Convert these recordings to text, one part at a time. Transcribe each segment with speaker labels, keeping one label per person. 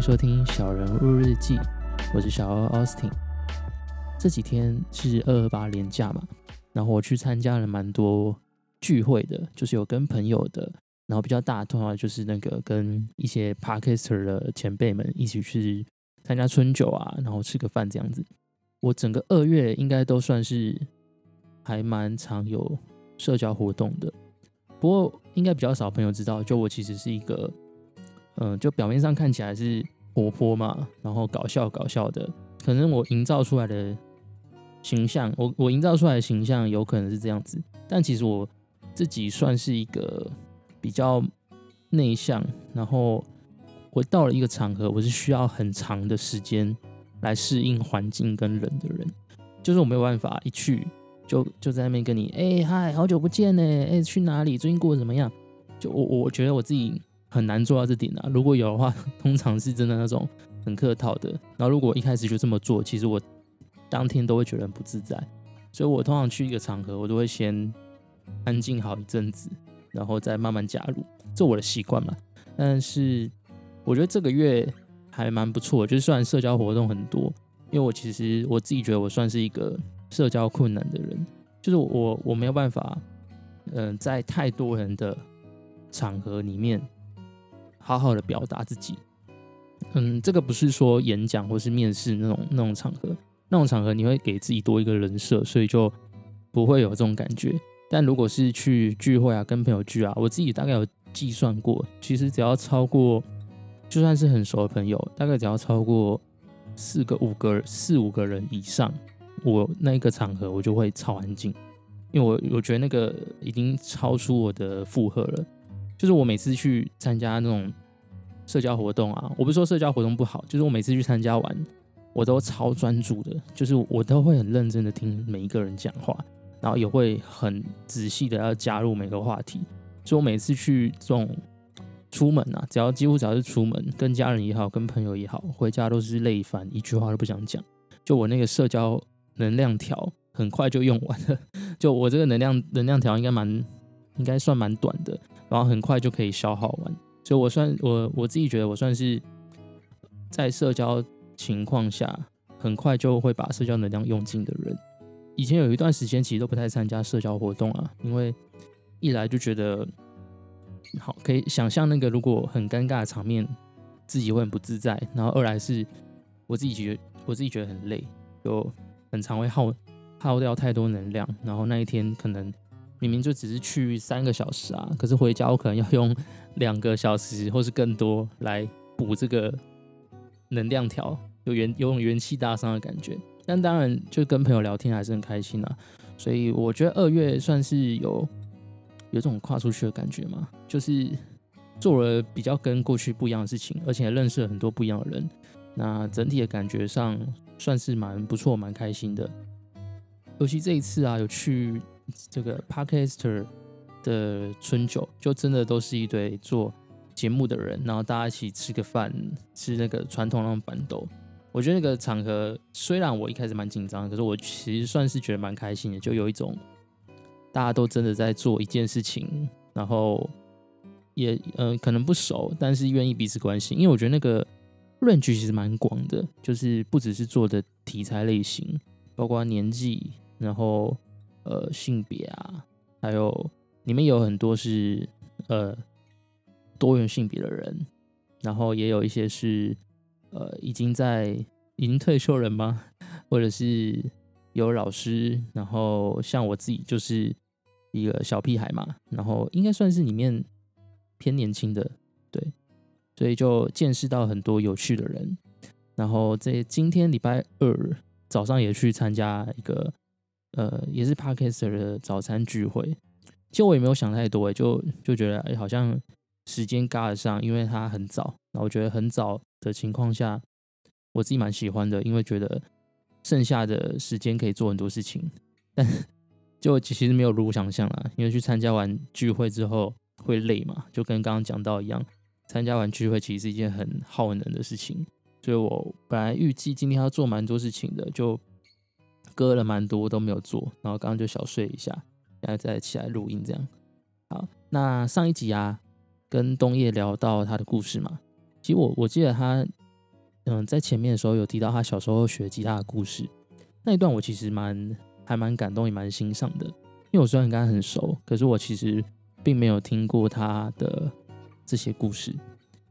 Speaker 1: 收听《小人物日记》，我是小欧 Austin。这几天是二二八连假嘛，然后我去参加了蛮多聚会的，就是有跟朋友的，然后比较大通常就是那个跟一些 Podcaster 的前辈们一起去参加春酒啊，然后吃个饭这样子。我整个二月应该都算是还蛮常有社交活动的，不过应该比较少朋友知道，就我其实是一个。嗯，就表面上看起来是活泼嘛，然后搞笑搞笑的，可能我营造出来的形象，我我营造出来的形象有可能是这样子，但其实我自己算是一个比较内向，然后我到了一个场合，我是需要很长的时间来适应环境跟人的人，就是我没有办法一去就就在那边跟你，哎嗨，好久不见呢，哎去哪里？最近过得怎么样？就我我觉得我自己。很难做到这点啊！如果有的话，通常是真的那种很客套的。然后如果一开始就这么做，其实我当天都会觉得很不自在。所以我通常去一个场合，我都会先安静好一阵子，然后再慢慢加入，这我的习惯嘛。但是我觉得这个月还蛮不错，就是虽然社交活动很多，因为我其实我自己觉得我算是一个社交困难的人，就是我我没有办法，嗯，在太多人的场合里面。好好的表达自己，嗯，这个不是说演讲或是面试那种那种场合，那种场合你会给自己多一个人设，所以就不会有这种感觉。但如果是去聚会啊，跟朋友聚啊，我自己大概有计算过，其实只要超过，就算是很熟的朋友，大概只要超过四个、五个、四五个人以上，我那一个场合我就会超安静，因为我我觉得那个已经超出我的负荷了。就是我每次去参加那种社交活动啊，我不是说社交活动不好，就是我每次去参加完，我都超专注的，就是我都会很认真的听每一个人讲话，然后也会很仔细的要加入每个话题。所以我每次去这种出门啊，只要几乎只要是出门，跟家人也好，跟朋友也好，回家都是累烦，一句话都不想讲。就我那个社交能量条很快就用完了，就我这个能量能量条应该蛮应该算蛮短的。然后很快就可以消耗完，就我算我我自己觉得我算是在社交情况下很快就会把社交能量用尽的人。以前有一段时间其实都不太参加社交活动啊，因为一来就觉得好可以想象那个如果很尴尬的场面自己会很不自在，然后二来是我自己觉得我自己觉得很累，就很常会耗耗掉太多能量，然后那一天可能。明明就只是去三个小时啊，可是回家我可能要用两个小时或是更多来补这个能量条，有元有种元气大伤的感觉。但当然，就跟朋友聊天还是很开心啊。所以我觉得二月算是有有种跨出去的感觉嘛，就是做了比较跟过去不一样的事情，而且认识了很多不一样的人。那整体的感觉上算是蛮不错、蛮开心的。尤其这一次啊，有去。这个 Podcaster 的春酒，就真的都是一堆做节目的人，然后大家一起吃个饭，吃那个传统那种板豆。我觉得那个场合，虽然我一开始蛮紧张，可是我其实算是觉得蛮开心的，就有一种大家都真的在做一件事情，然后也呃可能不熟，但是愿意彼此关心。因为我觉得那个 range 其实蛮广的，就是不只是做的题材类型，包括年纪，然后。呃，性别啊，还有里面有很多是呃多元性别的人，然后也有一些是呃已经在已经退休人吗？或者是有老师，然后像我自己就是一个小屁孩嘛，然后应该算是里面偏年轻的，对，所以就见识到很多有趣的人，然后在今天礼拜二早上也去参加一个。呃，也是 Parker 的早餐聚会，其实我也没有想太多，就就觉得哎，好像时间嘎得上，因为它很早。那我觉得很早的情况下，我自己蛮喜欢的，因为觉得剩下的时间可以做很多事情。但就其实没有如想象啦，因为去参加完聚会之后会累嘛，就跟刚刚讲到一样，参加完聚会其实是一件很耗能的事情，所以我本来预计今天要做蛮多事情的，就。割了蛮多都没有做，然后刚刚就小睡一下，然后再起来录音这样。好，那上一集啊，跟冬叶聊到他的故事嘛，其实我我记得他嗯，在前面的时候有提到他小时候学吉他的故事，那一段我其实蛮还蛮感动，也蛮欣赏的。因为我虽然跟他很熟，可是我其实并没有听过他的这些故事。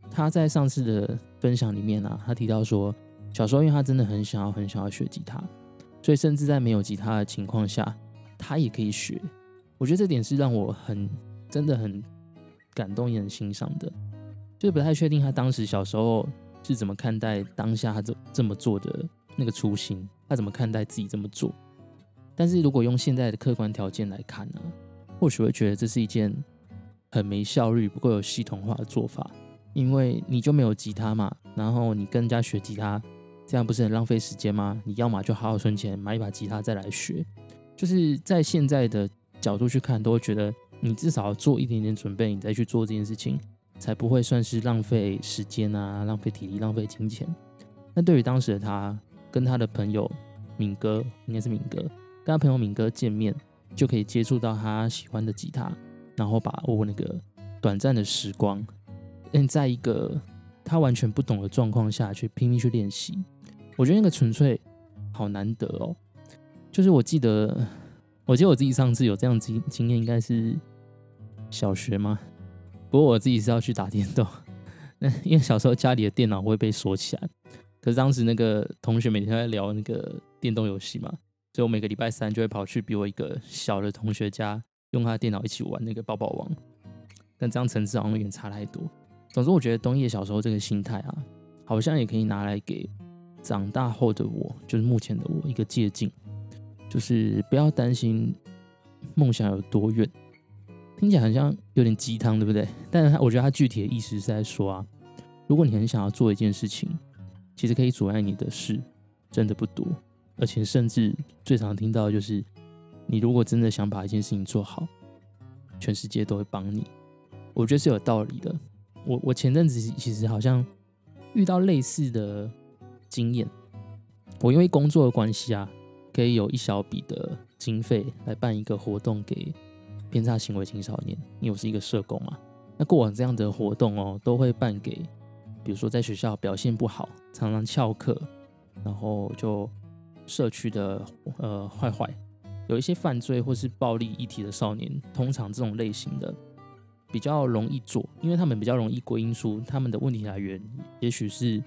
Speaker 1: 他在上次的分享里面啊，他提到说，小时候因为他真的很想要很想要学吉他，所以甚至在没有吉他的情况下，他也可以学。我觉得这点是让我很真的很感动也很欣赏的。就是不太确定他当时小时候是怎么看待当下他这这么做的那个初心，他怎么看待自己这么做。但是如果用现在的客观条件来看呢，或许会觉得这是一件很没效率、不够有系统化的做法。因为你就没有吉他嘛，然后你跟人家学吉他，这样不是很浪费时间吗？你要么就好好存钱买一把吉他再来学。就是在现在的角度去看，都会觉得你至少要做一点点准备，你再去做这件事情，才不会算是浪费时间啊、浪费体力、浪费金钱。那对于当时的他，跟他的朋友敏哥，应该是敏哥，跟他朋友敏哥见面，就可以接触到他喜欢的吉他，然后把握那个短暂的时光。嗯，在一个他完全不懂的状况下去拼命去练习，我觉得那个纯粹好难得哦。就是我记得，我记得我自己上次有这样经经验，应该是小学吗？不过我自己是要去打电动，那因为小时候家里的电脑会被锁起来，可是当时那个同学每天在聊那个电动游戏嘛，所以我每个礼拜三就会跑去比我一个小的同学家，用他的电脑一起玩那个抱抱王，但这样层次好像有点差太多。总之，我觉得东野小时候这个心态啊，好像也可以拿来给长大后的我，就是目前的我一个借鉴，就是不要担心梦想有多远。听起来好像有点鸡汤，对不对？但是我觉得他具体的意思是在说啊，如果你很想要做一件事情，其实可以阻碍你的事真的不多，而且甚至最常听到就是，你如果真的想把一件事情做好，全世界都会帮你。我觉得是有道理的。我我前阵子其实好像遇到类似的经验，我因为工作的关系啊，可以有一小笔的经费来办一个活动给偏差行为青少年，因为我是一个社工嘛。那过往这样的活动哦，都会办给，比如说在学校表现不好、常常翘课，然后就社区的呃坏坏，有一些犯罪或是暴力议题的少年，通常这种类型的。比较容易做，因为他们比较容易归因出他们的问题来源，也许是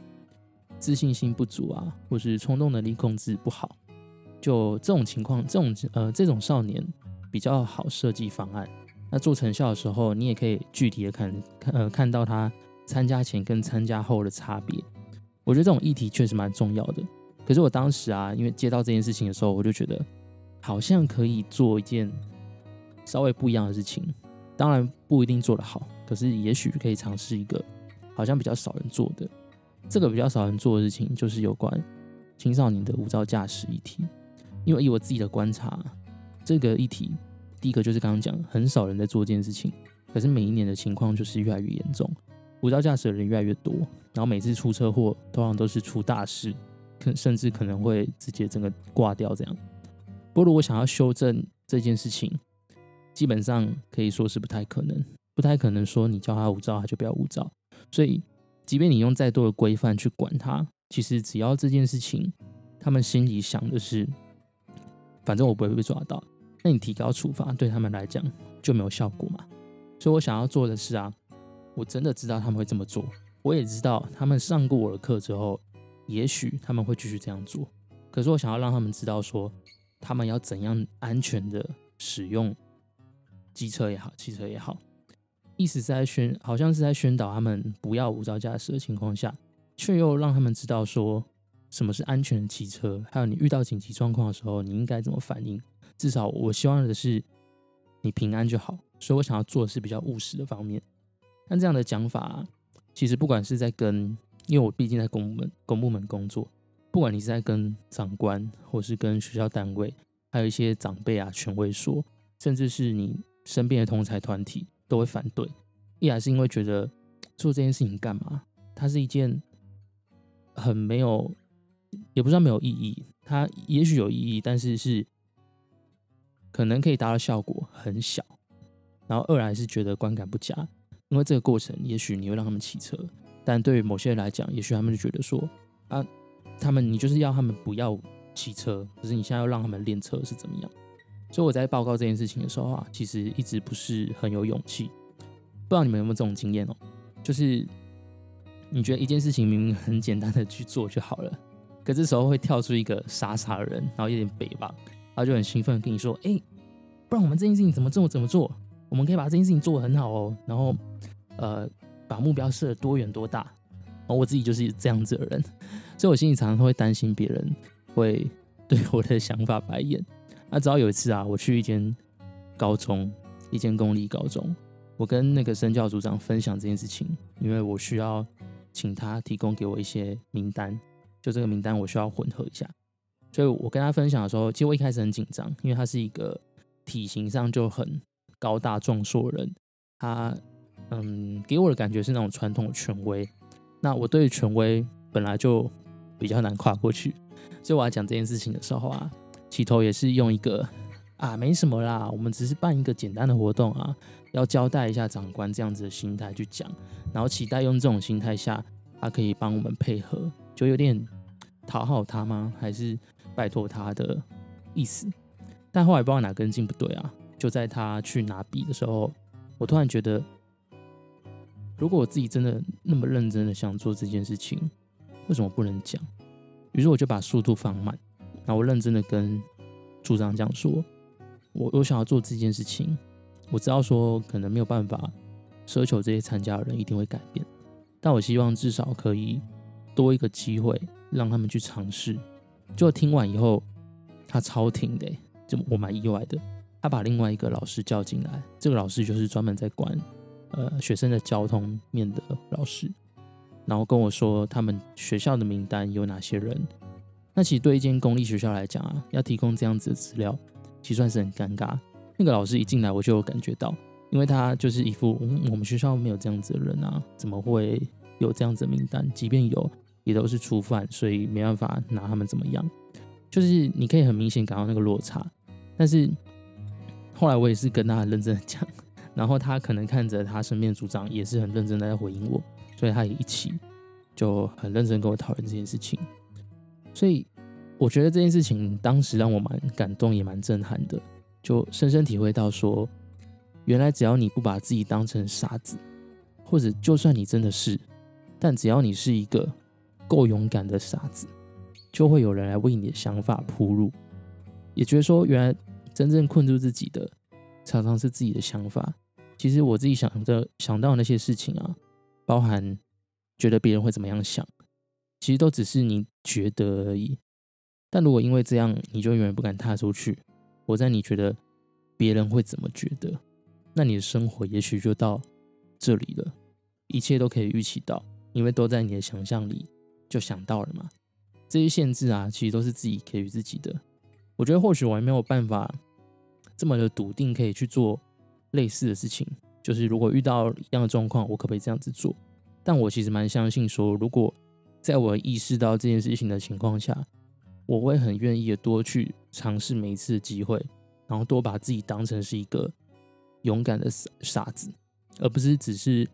Speaker 1: 自信心不足啊，或是冲动能力控制不好。就这种情况，这种呃这种少年比较好设计方案。那做成效的时候，你也可以具体的看看呃看到他参加前跟参加后的差别。我觉得这种议题确实蛮重要的。可是我当时啊，因为接到这件事情的时候，我就觉得好像可以做一件稍微不一样的事情。当然不一定做得好，可是也许可以尝试一个好像比较少人做的这个比较少人做的事情，就是有关青少年的无照驾驶议题。因为以我自己的观察，这个议题第一个就是刚刚讲，很少人在做这件事情，可是每一年的情况就是越来越严重，无照驾驶的人越来越多，然后每次出车祸通常都是出大事，可甚至可能会直接整个挂掉这样。不过如果想要修正这件事情，基本上可以说是不太可能，不太可能说你叫他无照，他就不要无照。所以，即便你用再多的规范去管他，其实只要这件事情，他们心里想的是，反正我不会被抓到，那你提高处罚对他们来讲就没有效果嘛。所以我想要做的是啊，我真的知道他们会这么做，我也知道他们上过我的课之后，也许他们会继续这样做。可是我想要让他们知道说，他们要怎样安全的使用。机车也好，汽车也好，意思是在宣，好像是在宣导他们不要无照驾驶的情况下，却又让他们知道说什么是安全的骑车，还有你遇到紧急状况的时候，你应该怎么反应。至少我希望的是你平安就好，所以我想要做的是比较务实的方面。但这样的讲法，其实不管是在跟，因为我毕竟在公部门公部门工作，不管你是在跟长官，或是跟学校单位，还有一些长辈啊、权威说，甚至是你。身边的同才团体都会反对，一来是因为觉得做这件事情干嘛？它是一件很没有，也不知道没有意义。它也许有意义，但是是可能可以达到效果很小。然后二来是觉得观感不佳，因为这个过程也许你会让他们骑车，但对于某些人来讲，也许他们就觉得说，啊，他们你就是要他们不要骑车，可是你现在要让他们练车是怎么样？所以我在报告这件事情的时候啊，其实一直不是很有勇气。不知道你们有没有这种经验哦？就是你觉得一件事情明明很简单的去做就好了，可这时候会跳出一个傻傻的人，然后有点北吧，然后就很兴奋跟你说：“哎，不然我们这件事情怎么做？怎么做？我们可以把这件事情做得很好哦。”然后呃，把目标设得多远多大？我自己就是这样子的人，所以我心里常常会担心别人会对我的想法白眼。那直到有一次啊，我去一间高中，一间公立高中，我跟那个生教组长分享这件事情，因为我需要请他提供给我一些名单，就这个名单我需要混合一下。所以我跟他分享的时候，其实我一开始很紧张，因为他是一个体型上就很高大壮硕的人，他嗯给我的感觉是那种传统的权威。那我对权威本来就比较难跨过去，所以我要讲这件事情的时候啊，起头也是用一个啊没什么啦，我们只是办一个简单的活动啊，要交代一下长官这样子的心态去讲，然后期待用这种心态下，他可以帮我们配合，就有点讨好他吗？还是拜托他的意思？但后来不知道哪根筋不对啊，就在他去拿笔的时候，我突然觉得。如果我自己真的那么认真的想做这件事情，为什么不能讲？于是我就把速度放慢，然后我认真的跟组长讲说：“我我想要做这件事情，我知道说可能没有办法奢求这些参加的人一定会改变，但我希望至少可以多一个机会让他们去尝试。”就听完以后，他超挺的，就我蛮意外的。他把另外一个老师叫进来，这个老师就是专门在管。呃，学生的交通面的老师，然后跟我说他们学校的名单有哪些人。那其实对一间公立学校来讲啊，要提供这样子的资料，其实算是很尴尬。那个老师一进来，我就有感觉到，因为他就是一副我们学校没有这样子的人啊，怎么会有这样子的名单？即便有，也都是初犯，所以没办法拿他们怎么样。就是你可以很明显感到那个落差。但是后来我也是跟他很认真的讲。然后他可能看着他身边的组长也是很认真的在回应我，所以他也一起就很认真跟我讨论这件事情。所以我觉得这件事情当时让我蛮感动，也蛮震撼的，就深深体会到说，原来只要你不把自己当成傻子，或者就算你真的是，但只要你是一个够勇敢的傻子，就会有人来为你的想法铺路。也觉得说，原来真正困住自己的，常常是自己的想法。其实我自己想着想到那些事情啊，包含觉得别人会怎么样想，其实都只是你觉得而已。但如果因为这样你就永远不敢踏出去，活在你觉得别人会怎么觉得，那你的生活也许就到这里了。一切都可以预期到，因为都在你的想象里就想到了嘛。这些限制啊，其实都是自己给予自己的。我觉得或许我还没有办法这么的笃定可以去做。类似的事情，就是如果遇到一样的状况，我可不可以这样子做？但我其实蛮相信，说如果在我意识到这件事情的情况下，我会很愿意的多去尝试每一次机会，然后多把自己当成是一个勇敢的傻傻子，而不是只是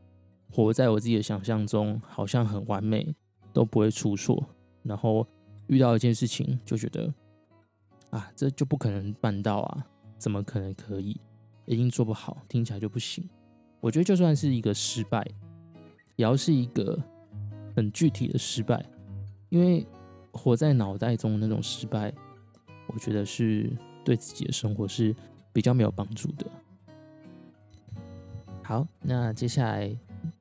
Speaker 1: 活在我自己的想象中，好像很完美，都不会出错，然后遇到一件事情就觉得啊，这就不可能办到啊，怎么可能可以？一定做不好，听起来就不行。我觉得就算是一个失败，也要是一个很具体的失败，因为活在脑袋中那种失败，我觉得是对自己的生活是比较没有帮助的。好，那接下来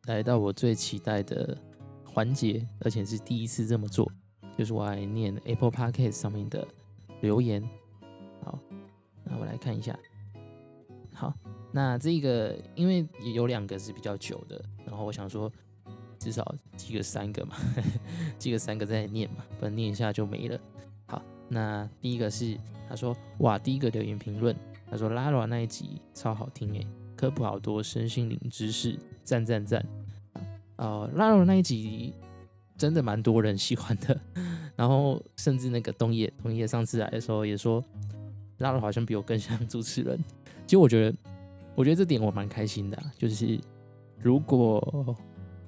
Speaker 1: 来到我最期待的环节，而且是第一次这么做，就是我来念 Apple Podcast 上面的留言。好，那我来看一下。好，那这个因为有两个是比较久的，然后我想说至少记个三个嘛，记个三个再念嘛，不然念一下就没了。好，那第一个是他说哇，第一个留言评论，他说拉拉那一集超好听诶，科普好多身心灵知识，赞赞赞。哦，拉拉那一集真的蛮多人喜欢的，然后甚至那个东野东野上次来的时候也说拉拉好像比我更像主持人。其实我觉得，我觉得这点我蛮开心的，就是如果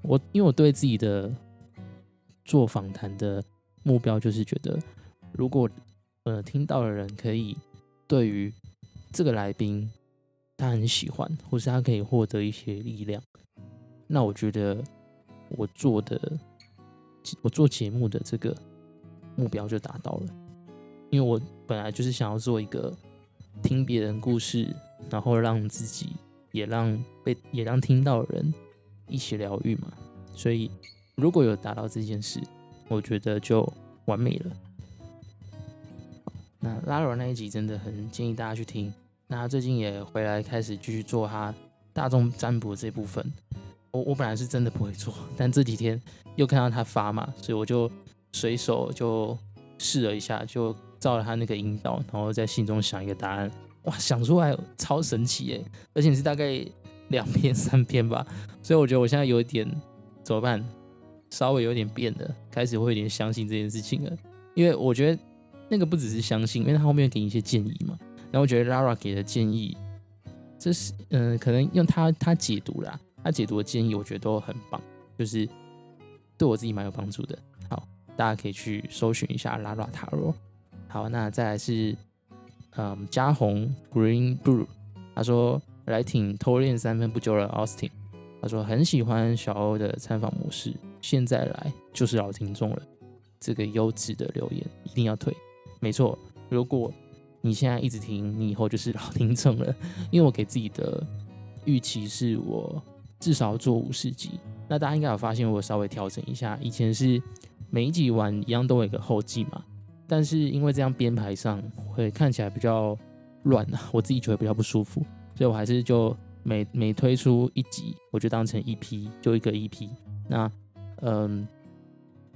Speaker 1: 我因为我对自己的做访谈的目标就是觉得，如果呃听到的人可以对于这个来宾他很喜欢，或是他可以获得一些力量，那我觉得我做的我做节目的这个目标就达到了。因为我本来就是想要做一个听别人故事，然后让自己也让被也让听到的人一起疗愈嘛，所以如果有达到这件事，我觉得就完美了。那拉罗那一集真的很建议大家去听。那他最近也回来开始继续做他大众占卜这部分。我我本来是真的不会做，但这几天又看到他发嘛，所以我就随手就试了一下，就。照了他那个引导，然后在心中想一个答案，哇，想出来超神奇耶！而且是大概两篇三篇吧，所以我觉得我现在有一点怎么办？稍微有点变了，开始会有点相信这件事情了。因为我觉得那个不只是相信，因为他后面给你一些建议嘛。然后我觉得 Lara 给的建议，这是嗯，可能用他他解读啦，他解读的建议，我觉得都很棒，就是对我自己蛮有帮助的。好，大家可以去搜寻一下 Lara 塔罗。好，那再来是，嗯，嘉红 Green Blue，他说来挺偷练三分不久了，Austin，他说很喜欢小欧的参访模式，现在来就是老听众了，这个优质的留言一定要退，没错，如果你现在一直听，你以后就是老听众了，因为我给自己的预期是我至少做五十集，那大家应该有发现我稍微调整一下，以前是每一集完一样都有一个后记嘛。但是因为这样编排上会看起来比较乱啊，我自己觉得比较不舒服，所以我还是就每每推出一集，我就当成一批，就一个一批。那嗯，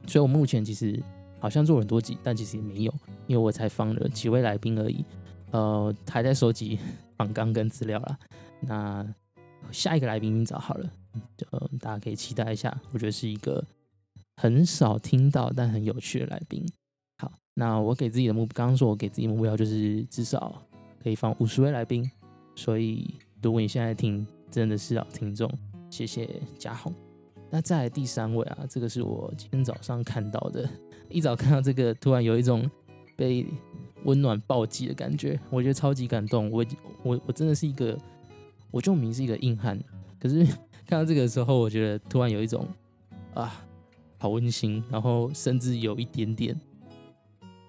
Speaker 1: 所以我目前其实好像做很多集，但其实也没有，因为我才放了几位来宾而已，呃，还在收集 访纲跟资料啦。那下一个来宾已经找好了，就大家可以期待一下，我觉得是一个很少听到但很有趣的来宾。好那我给自己的目，刚刚说我给自己目标就是至少可以放五十位来宾，所以如果你现在听真的是老听众，谢谢嘉宏。那再来第三位啊，这个是我今天早上看到的，一早看到这个，突然有一种被温暖暴击的感觉，我觉得超级感动。我我我真的是一个，我就明是一个硬汉，可是看到这个时候，我觉得突然有一种啊，好温馨，然后甚至有一点点。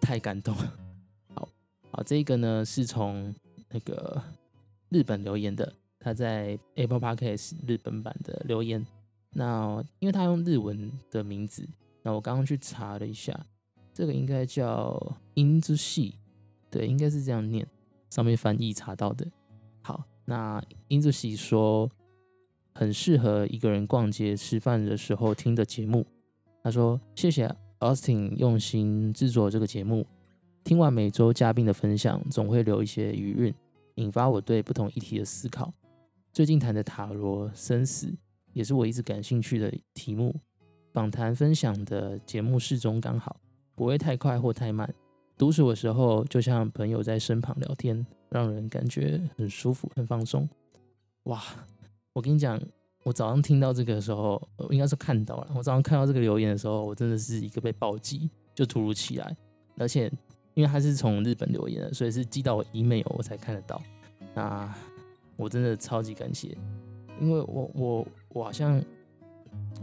Speaker 1: 太感动了，好好，这个呢是从那个日本留言的，他在 Apple Podcast 日本版的留言。那因为他用日文的名字，那我刚刚去查了一下，这个应该叫英之系，对，应该是这样念，上面翻译查到的。好，那英之系说很适合一个人逛街、吃饭的时候听的节目。他说谢谢。Austin 用心制作这个节目，听完每周嘉宾的分享，总会留一些余韵，引发我对不同议题的思考。最近谈的塔罗生死，也是我一直感兴趣的题目。访谈分享的节目适中刚好，不会太快或太慢。独处的时候，就像朋友在身旁聊天，让人感觉很舒服、很放松。哇，我跟你讲。我早上听到这个的时候，应该是看到了。我早上看到这个留言的时候，我真的是一个被暴击，就突如其来。而且因为他是从日本留言的，所以是寄到我 email 我才看得到。那我真的超级感谢，因为我我我好像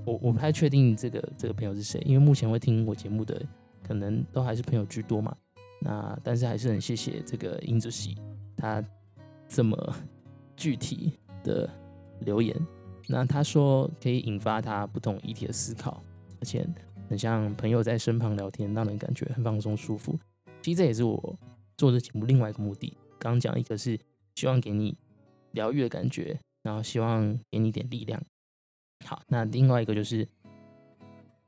Speaker 1: 我我不太确定这个这个朋友是谁，因为目前会听我节目的可能都还是朋友居多嘛。那但是还是很谢谢这个英子喜他这么 具体的留言。那他说可以引发他不同议题的思考，而且很像朋友在身旁聊天，让人感觉很放松舒服。其实这也是我做这节目另外一个目的。刚刚讲一个是希望给你疗愈的感觉，然后希望给你一点力量。好，那另外一个就是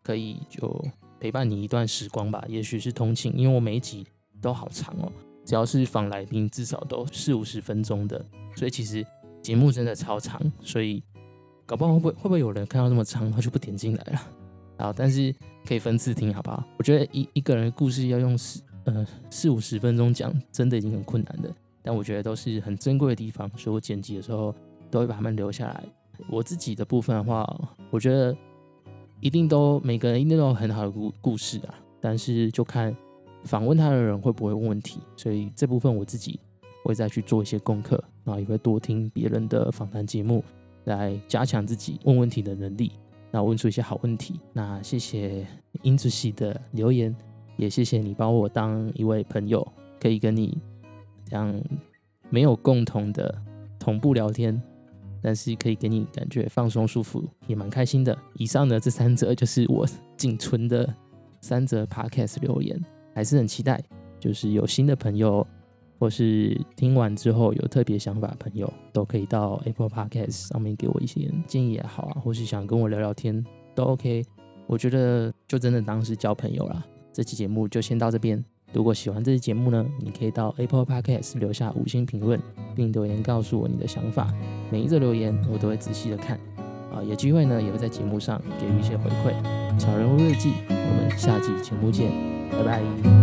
Speaker 1: 可以就陪伴你一段时光吧，也许是通勤，因为我每一集都好长哦，只要是访来宾至少都四五十分钟的，所以其实节目真的超长，所以。搞不好会不会会不会有人看到这么长，他就不点进来了？好，但是可以分次听，好不好？我觉得一一个人的故事要用四呃四五十分钟讲，真的已经很困难的。但我觉得都是很珍贵的地方，所以我剪辑的时候都会把他们留下来。我自己的部分的话，我觉得一定都每个人一定都有很好的故故事啊。但是就看访问他的人会不会问问题，所以这部分我自己会再去做一些功课，然后也会多听别人的访谈节目，来加强自己问问题的能力，那问出一些好问题。那谢谢英子系的留言，也谢谢你把我当一位朋友，可以跟你这样没有共同的同步聊天。但是可以给你感觉放松舒服，也蛮开心的。以上的这三则就是我 仅存的三则 podcast 留言，还是很期待。就是有新的朋友，或是听完之后有特别想法的朋友，都可以到 Apple Podcast 上面给我一些建议也好啊，或是想跟我聊聊天都 OK。我觉得就真的当是交朋友啦。这期节目就先到这边。如果喜欢这期节目呢，你可以到 Apple Podcast 留下五星评论，并留言告诉我你的想法。每一则留言我都会仔细的看，啊，有机会呢也会在节目上给予一些回馈。小人物日记，我们下期节目见，拜拜。